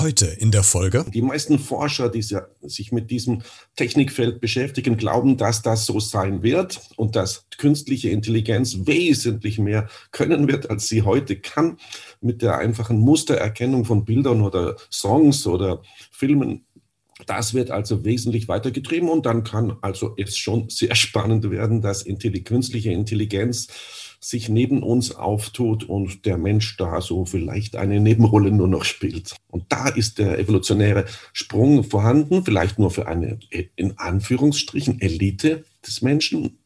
Heute in der Folge. Die meisten Forscher, die sich mit diesem Technikfeld beschäftigen, glauben, dass das so sein wird und dass künstliche Intelligenz wesentlich mehr können wird, als sie heute kann. Mit der einfachen Mustererkennung von Bildern oder Songs oder Filmen das wird also wesentlich weitergetrieben und dann kann also es schon sehr spannend werden, dass die künstliche Intelligenz sich neben uns auftut und der Mensch da so vielleicht eine Nebenrolle nur noch spielt. Und da ist der evolutionäre Sprung vorhanden, vielleicht nur für eine in Anführungsstrichen Elite des Menschen,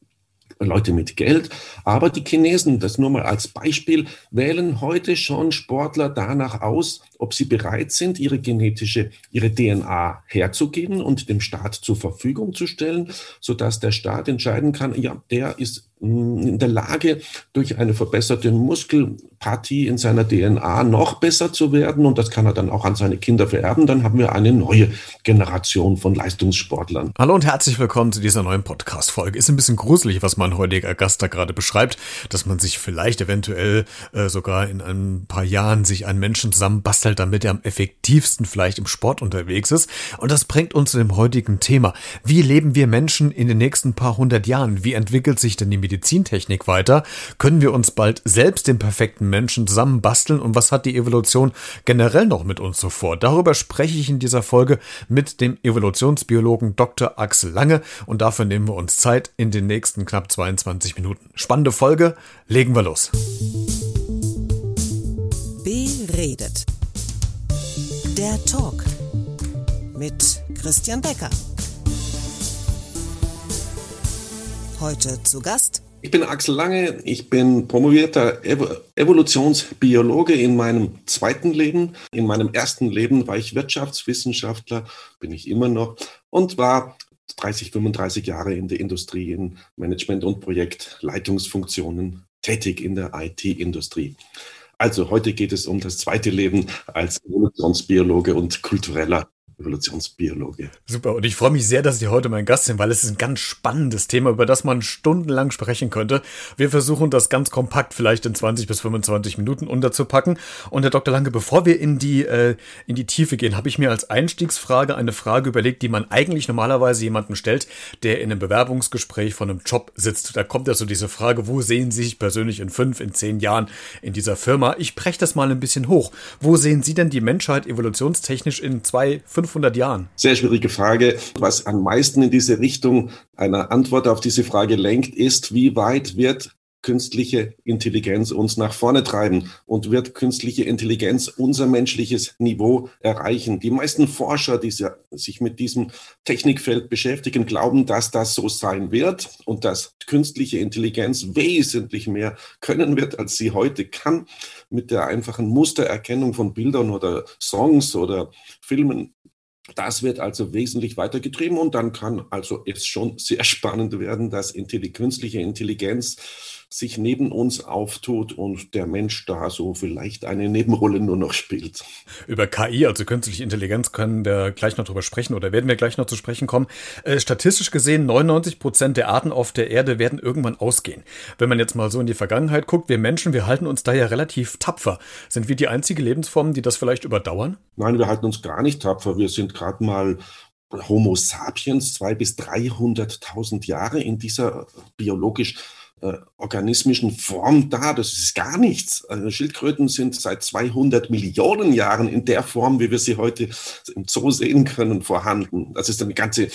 Leute mit Geld. Aber die Chinesen, das nur mal als Beispiel, wählen heute schon Sportler danach aus, ob sie bereit sind, ihre genetische, ihre DNA herzugeben und dem Staat zur Verfügung zu stellen, sodass der Staat entscheiden kann, ja, der ist in der Lage, durch eine verbesserte Muskelpartie in seiner DNA noch besser zu werden. Und das kann er dann auch an seine Kinder vererben. Dann haben wir eine neue Generation von Leistungssportlern. Hallo und herzlich willkommen zu dieser neuen Podcast-Folge. Ist ein bisschen gruselig, was mein heutiger Gast da gerade beschreibt, dass man sich vielleicht eventuell äh, sogar in ein paar Jahren sich einen Menschen zusammenbastelt, damit er am effektivsten vielleicht im Sport unterwegs ist. Und das bringt uns zu dem heutigen Thema. Wie leben wir Menschen in den nächsten paar hundert Jahren? Wie entwickelt sich denn die Medizin? Medizintechnik weiter? Können wir uns bald selbst den perfekten Menschen zusammenbasteln? Und was hat die Evolution generell noch mit uns so vor? Darüber spreche ich in dieser Folge mit dem Evolutionsbiologen Dr. Axel Lange und dafür nehmen wir uns Zeit in den nächsten knapp 22 Minuten. Spannende Folge, legen wir los. Beredet. Der Talk mit Christian Becker. Heute zu Gast ich bin Axel Lange, ich bin promovierter Evolutionsbiologe in meinem zweiten Leben. In meinem ersten Leben war ich Wirtschaftswissenschaftler, bin ich immer noch, und war 30, 35 Jahre in der Industrie, in Management- und Projektleitungsfunktionen tätig in der IT-Industrie. Also heute geht es um das zweite Leben als Evolutionsbiologe und kultureller Evolutionsbiologe. Super, und ich freue mich sehr, dass Sie heute mein Gast sind, weil es ist ein ganz spannendes Thema, über das man stundenlang sprechen könnte. Wir versuchen das ganz kompakt vielleicht in 20 bis 25 Minuten unterzupacken. Und Herr Dr. Lange, bevor wir in die, äh, in die Tiefe gehen, habe ich mir als Einstiegsfrage eine Frage überlegt, die man eigentlich normalerweise jemandem stellt, der in einem Bewerbungsgespräch von einem Job sitzt. Da kommt ja so diese Frage, wo sehen Sie sich persönlich in fünf, in zehn Jahren in dieser Firma? Ich breche das mal ein bisschen hoch. Wo sehen Sie denn die Menschheit evolutionstechnisch in zwei, fünf 500 Jahren? Sehr schwierige Frage. Was am meisten in diese Richtung einer Antwort auf diese Frage lenkt, ist, wie weit wird künstliche Intelligenz uns nach vorne treiben und wird künstliche Intelligenz unser menschliches Niveau erreichen. Die meisten Forscher, die sich mit diesem Technikfeld beschäftigen, glauben, dass das so sein wird und dass künstliche Intelligenz wesentlich mehr können wird, als sie heute kann. Mit der einfachen Mustererkennung von Bildern oder Songs oder Filmen das wird also wesentlich weitergetrieben und dann kann also es schon sehr spannend werden, dass die künstliche Intelligenz sich neben uns auftut und der Mensch da so vielleicht eine Nebenrolle nur noch spielt. Über KI, also künstliche Intelligenz, können wir gleich noch drüber sprechen oder werden wir gleich noch zu sprechen kommen. Äh, statistisch gesehen, 99 Prozent der Arten auf der Erde werden irgendwann ausgehen. Wenn man jetzt mal so in die Vergangenheit guckt, wir Menschen, wir halten uns da ja relativ tapfer. Sind wir die einzige Lebensform, die das vielleicht überdauern? Nein, wir halten uns gar nicht tapfer. Wir sind gerade mal Homo sapiens, zwei bis 300.000 Jahre in dieser biologisch äh, organismischen Form da. Das ist gar nichts. Also Schildkröten sind seit 200 Millionen Jahren in der Form, wie wir sie heute im Zoo sehen können, vorhanden. Das ist eine ganze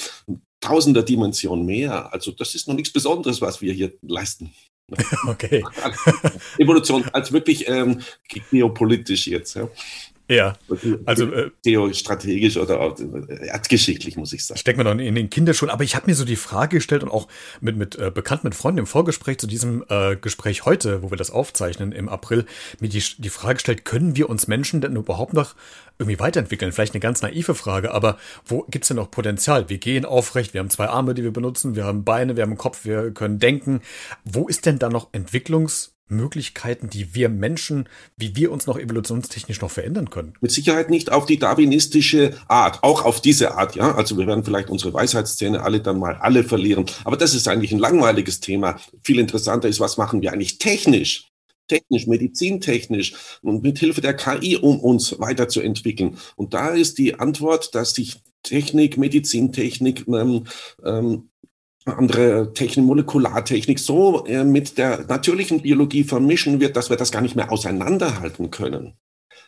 tausender Dimension mehr. Also das ist noch nichts Besonderes, was wir hier leisten. Okay. Evolution als wirklich ähm, geopolitisch jetzt. Ja. Ja, also äh, geostrategisch oder auch, äh, muss ich sagen. Steckt man dann in den Kinderschuhen. Aber ich habe mir so die Frage gestellt und auch mit, mit äh, Bekannten, mit Freunden im Vorgespräch zu diesem äh, Gespräch heute, wo wir das aufzeichnen im April, mir die, die Frage gestellt, können wir uns Menschen denn überhaupt noch irgendwie weiterentwickeln? Vielleicht eine ganz naive Frage, aber wo gibt's denn noch Potenzial? Wir gehen aufrecht, wir haben zwei Arme, die wir benutzen, wir haben Beine, wir haben einen Kopf, wir können denken. Wo ist denn da noch Entwicklungs- Möglichkeiten, die wir Menschen, wie wir uns noch evolutionstechnisch noch verändern können? Mit Sicherheit nicht auf die darwinistische Art, auch auf diese Art, ja. Also wir werden vielleicht unsere Weisheitszähne alle dann mal alle verlieren. Aber das ist eigentlich ein langweiliges Thema. Viel interessanter ist, was machen wir eigentlich technisch? technisch, medizintechnisch und mit Hilfe der KI, um uns weiterzuentwickeln. Und da ist die Antwort, dass sich Technik, Medizintechnik, ähm, ähm, andere Technik, Molekulartechnik so äh, mit der natürlichen Biologie vermischen wird, dass wir das gar nicht mehr auseinanderhalten können.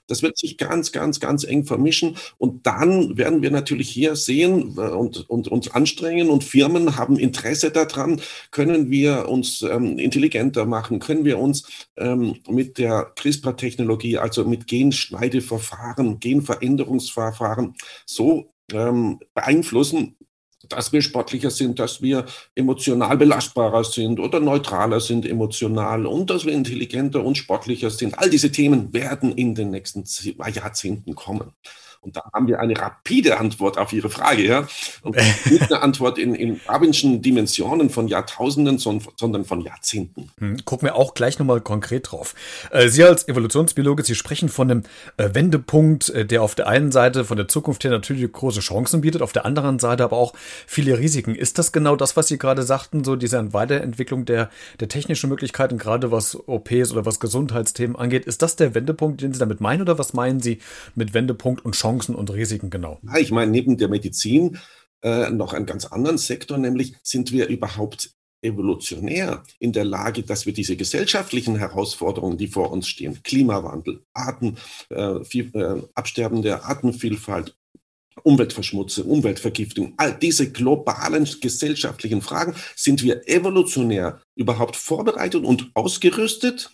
Das wird sich ganz, ganz, ganz eng vermischen. Und dann werden wir natürlich hier sehen äh, und, und uns anstrengen und Firmen haben Interesse daran, können wir uns ähm, intelligenter machen, können wir uns ähm, mit der CRISPR-Technologie, also mit Genschneideverfahren, Genveränderungsverfahren so ähm, beeinflussen, dass wir sportlicher sind, dass wir emotional belastbarer sind oder neutraler sind emotional und dass wir intelligenter und sportlicher sind. All diese Themen werden in den nächsten Jahrzehnten kommen. Und da haben wir eine rapide Antwort auf Ihre Frage, ja. Und nicht eine Antwort in, in Darwinschen Dimensionen von Jahrtausenden, sondern von Jahrzehnten. Hm, gucken wir auch gleich nochmal konkret drauf. Äh, Sie als Evolutionsbiologe, Sie sprechen von einem äh, Wendepunkt, äh, der auf der einen Seite von der Zukunft her natürlich große Chancen bietet, auf der anderen Seite aber auch viele Risiken. Ist das genau das, was Sie gerade sagten, so diese Weiterentwicklung der, der technischen Möglichkeiten, gerade was OPs oder was Gesundheitsthemen angeht? Ist das der Wendepunkt, den Sie damit meinen oder was meinen Sie mit Wendepunkt und Chancen? Chancen und Risiken genau? Ja, ich meine, neben der Medizin äh, noch einen ganz anderen Sektor, nämlich sind wir überhaupt evolutionär in der Lage, dass wir diese gesellschaftlichen Herausforderungen, die vor uns stehen, Klimawandel, Arten, äh, viel, äh, Absterben der Artenvielfalt, Umweltverschmutzung, Umweltvergiftung, all diese globalen gesellschaftlichen Fragen, sind wir evolutionär überhaupt vorbereitet und ausgerüstet,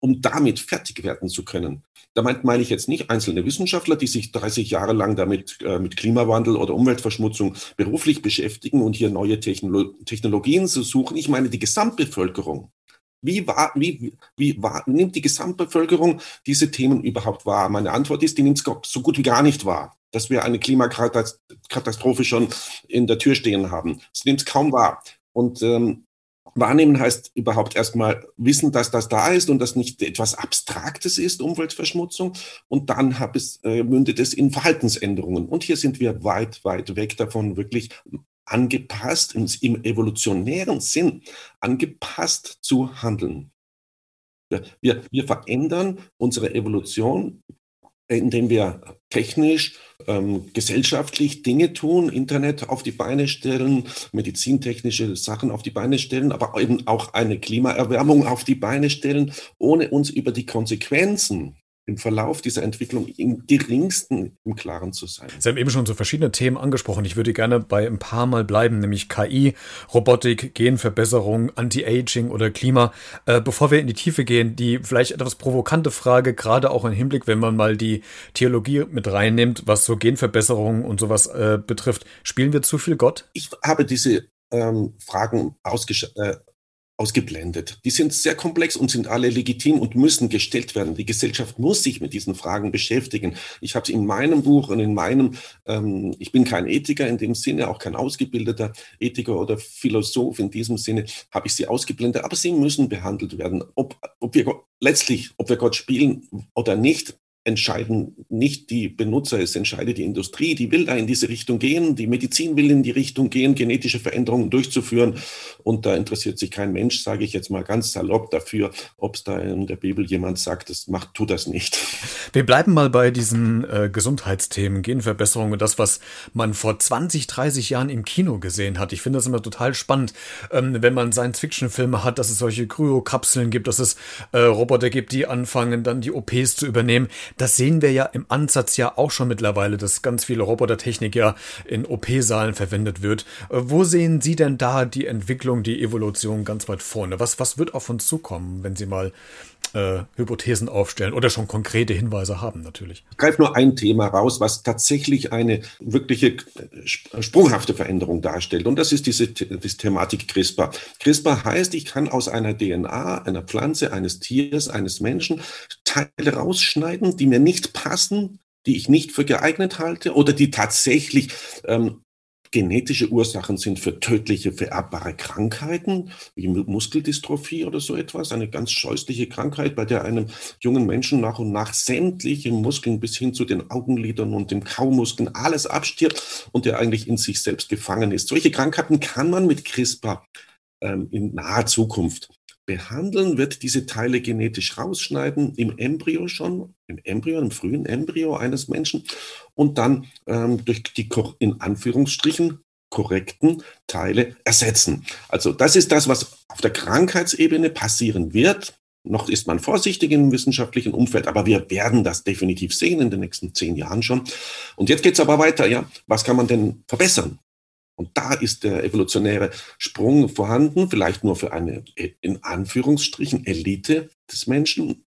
um damit fertig werden zu können. Damit meine ich jetzt nicht einzelne Wissenschaftler, die sich 30 Jahre lang damit äh, mit Klimawandel oder Umweltverschmutzung beruflich beschäftigen und hier neue Technolo Technologien zu suchen. Ich meine die Gesamtbevölkerung. Wie, war, wie, wie war, nimmt die Gesamtbevölkerung diese Themen überhaupt wahr? Meine Antwort ist, die nimmt es so gut wie gar nicht wahr, dass wir eine Klimakatastrophe schon in der Tür stehen haben. Es nimmt es kaum wahr. Und ähm, Wahrnehmen heißt überhaupt erstmal wissen, dass das da ist und das nicht etwas Abstraktes ist, Umweltverschmutzung. Und dann es, äh, mündet es in Verhaltensänderungen. Und hier sind wir weit, weit weg davon, wirklich angepasst, im, im evolutionären Sinn, angepasst zu handeln. Wir, wir verändern unsere Evolution indem wir technisch, ähm, gesellschaftlich Dinge tun, Internet auf die Beine stellen, medizintechnische Sachen auf die Beine stellen, aber eben auch eine Klimaerwärmung auf die Beine stellen, ohne uns über die Konsequenzen im Verlauf dieser Entwicklung im geringsten im Klaren zu sein. Sie haben eben schon so verschiedene Themen angesprochen. Ich würde gerne bei ein paar Mal bleiben, nämlich KI, Robotik, Genverbesserung, Anti-Aging oder Klima. Äh, bevor wir in die Tiefe gehen, die vielleicht etwas provokante Frage, gerade auch im Hinblick, wenn man mal die Theologie mit reinnimmt, was so Genverbesserung und sowas äh, betrifft. Spielen wir zu viel Gott? Ich habe diese ähm, Fragen ausgesch äh, ausgeblendet. Die sind sehr komplex und sind alle legitim und müssen gestellt werden. Die Gesellschaft muss sich mit diesen Fragen beschäftigen. Ich habe es in meinem Buch und in meinem, ähm, ich bin kein Ethiker in dem Sinne, auch kein ausgebildeter Ethiker oder Philosoph in diesem Sinne, habe ich sie ausgeblendet, aber sie müssen behandelt werden. Ob, ob wir letztlich, ob wir Gott spielen oder nicht, entscheiden nicht die Benutzer, es entscheidet die Industrie, die will da in diese Richtung gehen, die Medizin will in die Richtung gehen, genetische Veränderungen durchzuführen und da interessiert sich kein Mensch, sage ich jetzt mal ganz salopp dafür, ob es da in der Bibel jemand sagt, das macht, tu das nicht. Wir bleiben mal bei diesen äh, Gesundheitsthemen, Genverbesserung und das, was man vor 20, 30 Jahren im Kino gesehen hat. Ich finde das immer total spannend, ähm, wenn man Science-Fiction-Filme hat, dass es solche Kryokapseln gibt, dass es äh, Roboter gibt, die anfangen, dann die OPs zu übernehmen das sehen wir ja im Ansatz ja auch schon mittlerweile, dass ganz viele Robotertechnik ja in OP-Saalen verwendet wird. Äh, wo sehen Sie denn da die Entwicklung, die Evolution ganz weit vorne? Was, was wird auf uns zukommen, wenn Sie mal äh, Hypothesen aufstellen oder schon konkrete Hinweise haben natürlich. Ich greife nur ein Thema raus, was tatsächlich eine wirkliche äh, sprunghafte Veränderung darstellt. Und das ist diese, diese Thematik CRISPR. CRISPR heißt, ich kann aus einer DNA, einer Pflanze, eines Tiers, eines Menschen Teile rausschneiden, die mir nicht passen, die ich nicht für geeignet halte oder die tatsächlich ähm, genetische Ursachen sind für tödliche vererbbare Krankheiten, wie Muskeldystrophie oder so etwas, eine ganz scheußliche Krankheit, bei der einem jungen Menschen nach und nach sämtliche Muskeln bis hin zu den Augenlidern und dem Kaumuskeln alles abstirbt und der eigentlich in sich selbst gefangen ist. Solche Krankheiten kann man mit CRISPR ähm, in naher Zukunft behandeln, wird diese Teile genetisch rausschneiden, im Embryo schon, im Embryo, im frühen Embryo eines Menschen und dann ähm, durch die in Anführungsstrichen korrekten Teile ersetzen. Also das ist das, was auf der Krankheitsebene passieren wird. Noch ist man vorsichtig im wissenschaftlichen Umfeld, aber wir werden das definitiv sehen in den nächsten zehn Jahren schon. Und jetzt geht es aber weiter. Ja, was kann man denn verbessern? Und da ist der evolutionäre Sprung vorhanden, vielleicht nur für eine in Anführungsstrichen Elite des Menschen,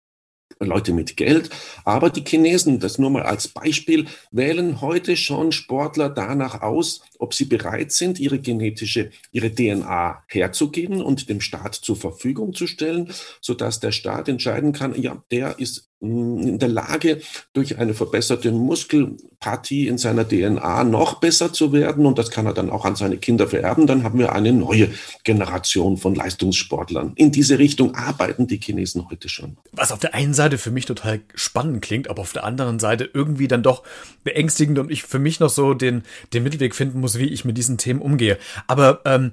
Leute mit Geld. Aber die Chinesen, das nur mal als Beispiel, wählen heute schon Sportler danach aus, ob sie bereit sind, ihre genetische, ihre DNA herzugeben und dem Staat zur Verfügung zu stellen, sodass der Staat entscheiden kann, ja, der ist in der Lage, durch eine verbesserte Muskelpartie in seiner DNA noch besser zu werden. Und das kann er dann auch an seine Kinder vererben. Dann haben wir eine neue Generation von Leistungssportlern. In diese Richtung arbeiten die Chinesen heute schon. Was auf der einen Seite für mich total spannend klingt, aber auf der anderen Seite irgendwie dann doch beängstigend und ich für mich noch so den, den Mittelweg finden muss, wie ich mit diesen Themen umgehe. Aber ähm,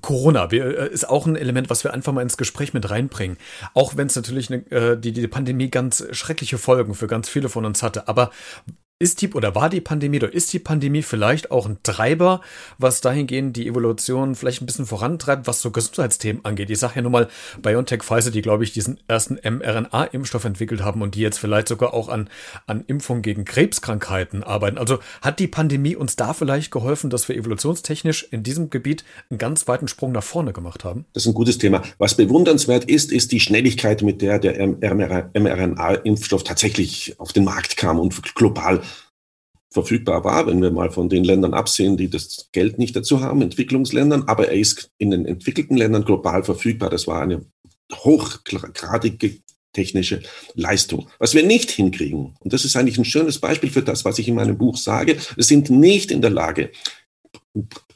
Corona äh, ist auch ein Element, was wir einfach mal ins Gespräch mit reinbringen. Auch wenn es natürlich eine, äh, die, die Pandemie ganz schreckliche Folgen für ganz viele von uns hatte. Aber ist die oder war die Pandemie oder ist die Pandemie vielleicht auch ein Treiber, was dahingehend die Evolution vielleicht ein bisschen vorantreibt, was so Gesundheitsthemen angeht? Ich sage ja nur mal BioNTech Pfizer, die glaube ich diesen ersten mRNA-Impfstoff entwickelt haben und die jetzt vielleicht sogar auch an, an Impfung gegen Krebskrankheiten arbeiten. Also hat die Pandemie uns da vielleicht geholfen, dass wir evolutionstechnisch in diesem Gebiet einen ganz weiten Sprung nach vorne gemacht haben? Das ist ein gutes Thema. Was bewundernswert ist, ist die Schnelligkeit, mit der der mRNA-Impfstoff tatsächlich auf den Markt kam und global verfügbar war, wenn wir mal von den Ländern absehen, die das Geld nicht dazu haben, Entwicklungsländern, aber er ist in den entwickelten Ländern global verfügbar. Das war eine hochgradige technische Leistung. Was wir nicht hinkriegen, und das ist eigentlich ein schönes Beispiel für das, was ich in meinem Buch sage, wir sind nicht in der Lage,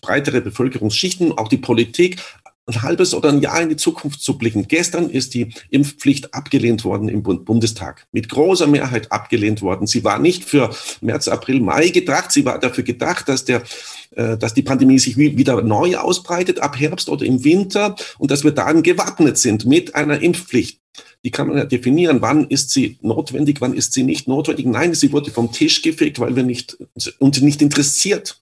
breitere Bevölkerungsschichten, auch die Politik, ein halbes oder ein Jahr in die Zukunft zu blicken. Gestern ist die Impfpflicht abgelehnt worden im Bundestag. Mit großer Mehrheit abgelehnt worden. Sie war nicht für März, April, Mai gedacht. Sie war dafür gedacht, dass der äh, dass die Pandemie sich wieder neu ausbreitet ab Herbst oder im Winter und dass wir dann gewappnet sind mit einer Impfpflicht. Die kann man ja definieren. Wann ist sie notwendig, wann ist sie nicht notwendig? Nein, sie wurde vom Tisch gefegt, weil wir nicht, uns nicht interessiert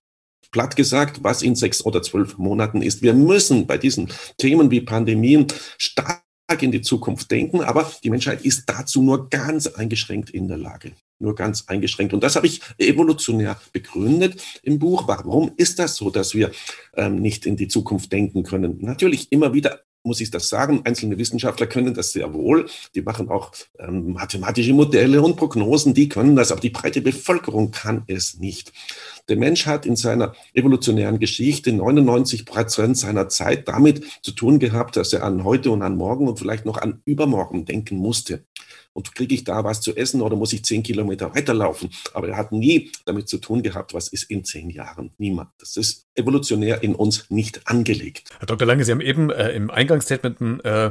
platt gesagt, was in sechs oder zwölf Monaten ist. Wir müssen bei diesen Themen wie Pandemien stark in die Zukunft denken, aber die Menschheit ist dazu nur ganz eingeschränkt in der Lage. Nur ganz eingeschränkt. Und das habe ich evolutionär begründet im Buch. Warum ist das so, dass wir ähm, nicht in die Zukunft denken können? Natürlich immer wieder muss ich das sagen. Einzelne Wissenschaftler können das sehr wohl. Die machen auch ähm, mathematische Modelle und Prognosen, die können das, aber die breite Bevölkerung kann es nicht. Der Mensch hat in seiner evolutionären Geschichte 99 Prozent seiner Zeit damit zu tun gehabt, dass er an heute und an morgen und vielleicht noch an übermorgen denken musste und kriege ich da was zu essen oder muss ich zehn Kilometer weiterlaufen? Aber er hat nie damit zu tun gehabt, was ist in zehn Jahren. Niemand. Das ist evolutionär in uns nicht angelegt. Herr Dr. Lange, Sie haben eben äh, im Eingangsstatement ein äh,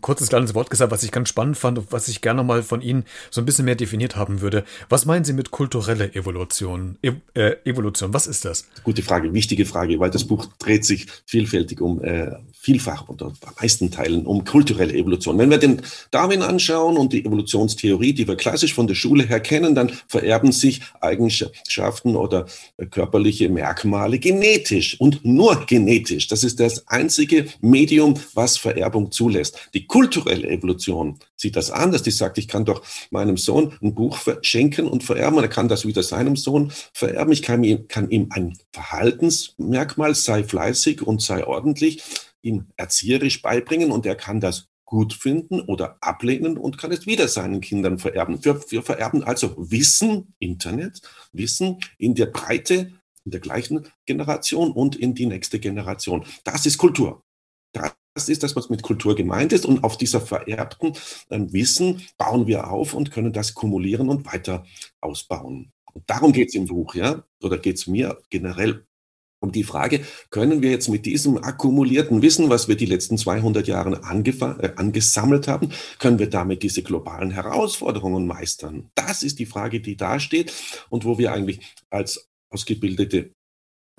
kurzes kleines Wort gesagt, was ich ganz spannend fand und was ich gerne mal von Ihnen so ein bisschen mehr definiert haben würde. Was meinen Sie mit kulturelle Evolution? E äh, Evolution, was ist das? Gute Frage, wichtige Frage, weil das Buch dreht sich vielfältig um äh, vielfach oder bei meisten Teilen um kulturelle Evolution. Wenn wir den Darwin anschauen und die Evolutionstheorie, die wir klassisch von der Schule her kennen, dann vererben sich Eigenschaften oder körperliche Merkmale genetisch und nur genetisch. Das ist das einzige Medium, was Vererbung zulässt. Die kulturelle Evolution sieht das anders. Die sagt, ich kann doch meinem Sohn ein Buch schenken und vererben. Er kann das wieder seinem Sohn vererben. Ich kann ihm, kann ihm ein Verhaltensmerkmal, sei fleißig und sei ordentlich, ihm erzieherisch beibringen und er kann das gut finden oder ablehnen und kann es wieder seinen Kindern vererben. Wir, wir vererben also Wissen, Internet, Wissen in der Breite, in der gleichen Generation und in die nächste Generation. Das ist Kultur. Das ist das, was mit Kultur gemeint ist. Und auf dieser vererbten äh, Wissen bauen wir auf und können das kumulieren und weiter ausbauen. Und darum geht es im Buch, ja, oder geht es mir generell um die Frage, können wir jetzt mit diesem akkumulierten Wissen, was wir die letzten 200 Jahre äh, angesammelt haben, können wir damit diese globalen Herausforderungen meistern? Das ist die Frage, die da steht und wo wir eigentlich als ausgebildete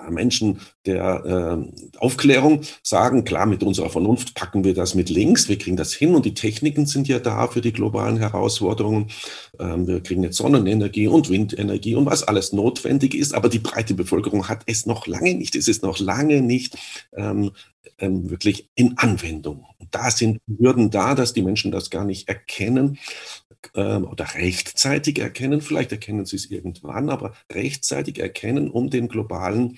Menschen der äh, Aufklärung sagen, klar, mit unserer Vernunft packen wir das mit links, wir kriegen das hin und die Techniken sind ja da für die globalen Herausforderungen. Ähm, wir kriegen jetzt Sonnenenergie und Windenergie und was alles notwendig ist, aber die breite Bevölkerung hat es noch lange nicht, es ist noch lange nicht ähm, ähm, wirklich in Anwendung. Da sind Hürden da, dass die Menschen das gar nicht erkennen ähm, oder rechtzeitig erkennen. Vielleicht erkennen sie es irgendwann, aber rechtzeitig erkennen, um den globalen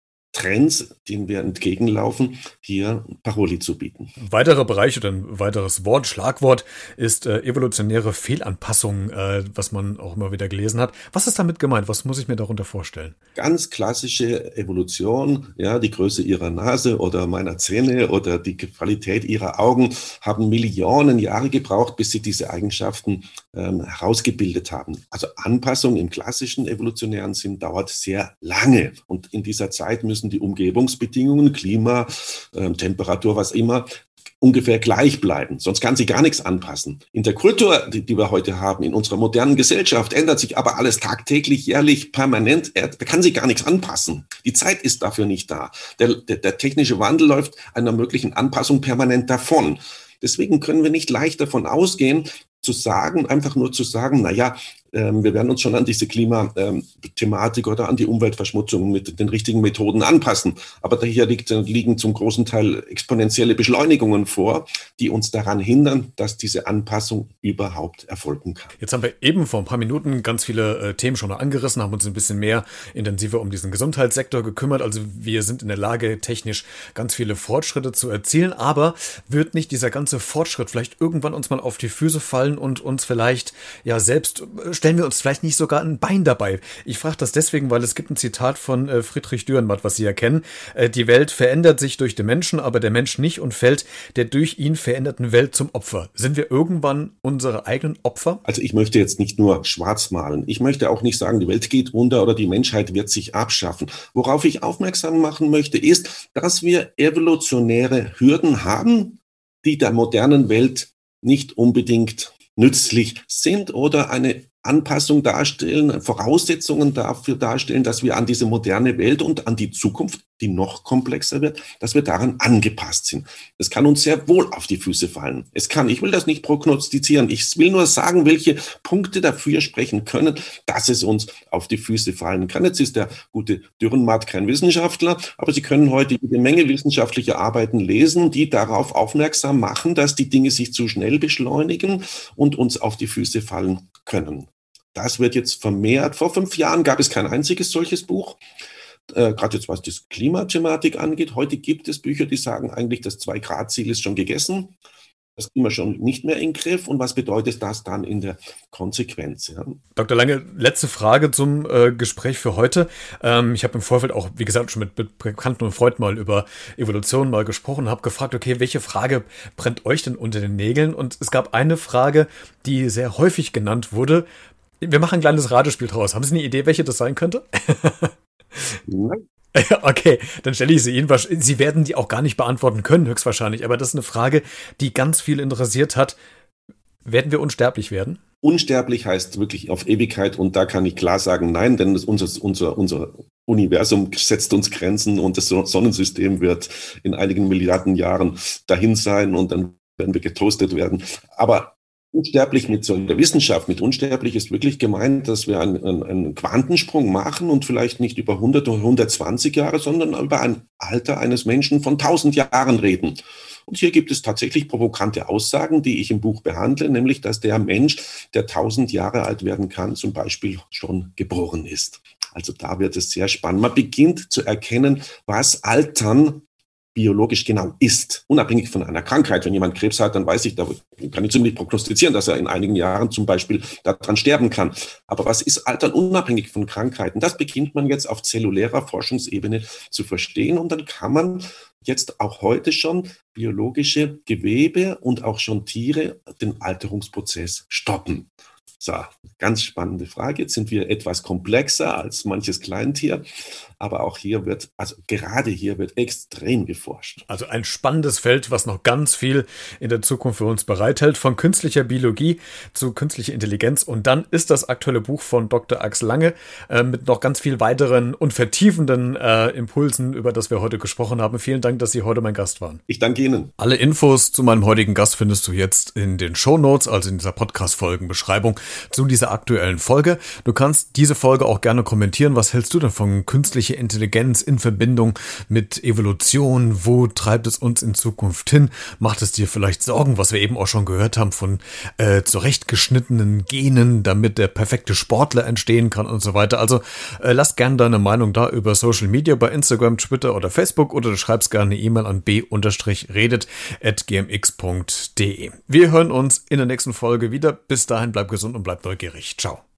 Trends, denen wir entgegenlaufen, hier Paroli zu bieten. Ein weiterer Bereich oder ein weiteres Wort, Schlagwort ist äh, evolutionäre Fehlanpassung, äh, was man auch immer wieder gelesen hat. Was ist damit gemeint? Was muss ich mir darunter vorstellen? Ganz klassische Evolution, ja, die Größe ihrer Nase oder meiner Zähne oder die Qualität ihrer Augen haben Millionen Jahre gebraucht, bis sie diese Eigenschaften ähm, herausgebildet haben. Also Anpassung im klassischen evolutionären Sinn dauert sehr lange und in dieser Zeit müssen die Umgebungsbedingungen, Klima, äh, Temperatur, was immer, ungefähr gleich bleiben. Sonst kann sich gar nichts anpassen. In der Kultur, die, die, wir heute haben, in unserer modernen Gesellschaft, ändert sich aber alles tagtäglich, jährlich, permanent. Da kann sich gar nichts anpassen. Die Zeit ist dafür nicht da. Der, der, der technische Wandel läuft einer möglichen Anpassung permanent davon. Deswegen können wir nicht leicht davon ausgehen, zu sagen, einfach nur zu sagen, na ja, ähm, wir werden uns schon an diese Klimathematik oder an die Umweltverschmutzung mit den richtigen Methoden anpassen. Aber daher liegt, liegen zum großen Teil exponentielle Beschleunigungen vor, die uns daran hindern, dass diese Anpassung überhaupt erfolgen kann. Jetzt haben wir eben vor ein paar Minuten ganz viele äh, Themen schon angerissen, haben uns ein bisschen mehr intensiver um diesen Gesundheitssektor gekümmert. Also wir sind in der Lage, technisch ganz viele Fortschritte zu erzielen. Aber wird nicht dieser ganze Fortschritt vielleicht irgendwann uns mal auf die Füße fallen und uns vielleicht ja selbst äh, stellen wir uns vielleicht nicht sogar ein Bein dabei? Ich frage das deswegen, weil es gibt ein Zitat von äh, Friedrich Dürrenmatt, was Sie ja kennen. Äh, die Welt verändert sich durch den Menschen, aber der Mensch nicht und fällt der durch ihn veränderten Welt zum Opfer. Sind wir irgendwann unsere eigenen Opfer? Also ich möchte jetzt nicht nur schwarz malen. Ich möchte auch nicht sagen, die Welt geht unter oder die Menschheit wird sich abschaffen. Worauf ich aufmerksam machen möchte, ist, dass wir evolutionäre Hürden haben, die der modernen Welt nicht unbedingt nützlich sind oder eine Anpassung darstellen, Voraussetzungen dafür darstellen, dass wir an diese moderne Welt und an die Zukunft, die noch komplexer wird, dass wir daran angepasst sind. Das kann uns sehr wohl auf die Füße fallen. Es kann, ich will das nicht prognostizieren, ich will nur sagen, welche Punkte dafür sprechen können, dass es uns auf die Füße fallen kann. Jetzt ist der gute Dürrenmatt kein Wissenschaftler, aber Sie können heute eine Menge wissenschaftlicher Arbeiten lesen, die darauf aufmerksam machen, dass die Dinge sich zu schnell beschleunigen und uns auf die Füße fallen können. Das wird jetzt vermehrt. Vor fünf Jahren gab es kein einziges solches Buch. Äh, Gerade jetzt, was die Klimathematik angeht. Heute gibt es Bücher, die sagen eigentlich, das Zwei-Grad-Ziel ist schon gegessen. Das kriegen wir schon nicht mehr in Griff. Und was bedeutet das dann in der Konsequenz? Ja? Dr. Lange, letzte Frage zum äh, Gespräch für heute. Ähm, ich habe im Vorfeld auch, wie gesagt, schon mit, mit Bekannten und Freunden mal über Evolution mal gesprochen, habe gefragt, okay, welche Frage brennt euch denn unter den Nägeln? Und es gab eine Frage, die sehr häufig genannt wurde. Wir machen ein kleines Ratespiel draus. Haben Sie eine Idee, welche das sein könnte? Nein. Okay, dann stelle ich sie Ihnen. Sie werden die auch gar nicht beantworten können, höchstwahrscheinlich. Aber das ist eine Frage, die ganz viel interessiert hat. Werden wir unsterblich werden? Unsterblich heißt wirklich auf Ewigkeit und da kann ich klar sagen, nein, denn unser, unser, unser Universum setzt uns Grenzen und das Sonnensystem wird in einigen Milliarden Jahren dahin sein und dann werden wir getoastet werden. Aber Unsterblich mit so der Wissenschaft, mit unsterblich ist wirklich gemeint, dass wir einen, einen, einen Quantensprung machen und vielleicht nicht über 100 oder 120 Jahre, sondern über ein Alter eines Menschen von 1000 Jahren reden. Und hier gibt es tatsächlich provokante Aussagen, die ich im Buch behandle, nämlich, dass der Mensch, der 1000 Jahre alt werden kann, zum Beispiel schon geboren ist. Also da wird es sehr spannend. Man beginnt zu erkennen, was Altern biologisch genau ist, unabhängig von einer Krankheit. Wenn jemand Krebs hat, dann weiß ich, da kann ich ziemlich prognostizieren, dass er in einigen Jahren zum Beispiel daran sterben kann. Aber was ist Altern unabhängig von Krankheiten? Das beginnt man jetzt auf zellulärer Forschungsebene zu verstehen und dann kann man jetzt auch heute schon biologische Gewebe und auch schon Tiere den Alterungsprozess stoppen. So, ganz spannende Frage. Jetzt sind wir etwas komplexer als manches Kleintier, aber auch hier wird, also gerade hier wird extrem geforscht. Also ein spannendes Feld, was noch ganz viel in der Zukunft für uns bereithält, von künstlicher Biologie zu künstlicher Intelligenz. Und dann ist das aktuelle Buch von Dr. Axel Lange äh, mit noch ganz viel weiteren und vertiefenden äh, Impulsen, über das wir heute gesprochen haben. Vielen Dank, dass Sie heute mein Gast waren. Ich danke Ihnen. Alle Infos zu meinem heutigen Gast findest du jetzt in den Show Notes, also in dieser Podcast-Folgenbeschreibung zu dieser aktuellen Folge. Du kannst diese Folge auch gerne kommentieren. Was hältst du denn von künstlicher Intelligenz in Verbindung mit Evolution? Wo treibt es uns in Zukunft hin? Macht es dir vielleicht Sorgen, was wir eben auch schon gehört haben von äh, zurechtgeschnittenen Genen, damit der perfekte Sportler entstehen kann und so weiter? Also äh, lass gerne deine Meinung da über Social Media bei Instagram, Twitter oder Facebook oder du schreibst gerne eine E-Mail an b-redet.gmx.de. Wir hören uns in der nächsten Folge wieder. Bis dahin bleib gesund und bleib neugierig. Ciao.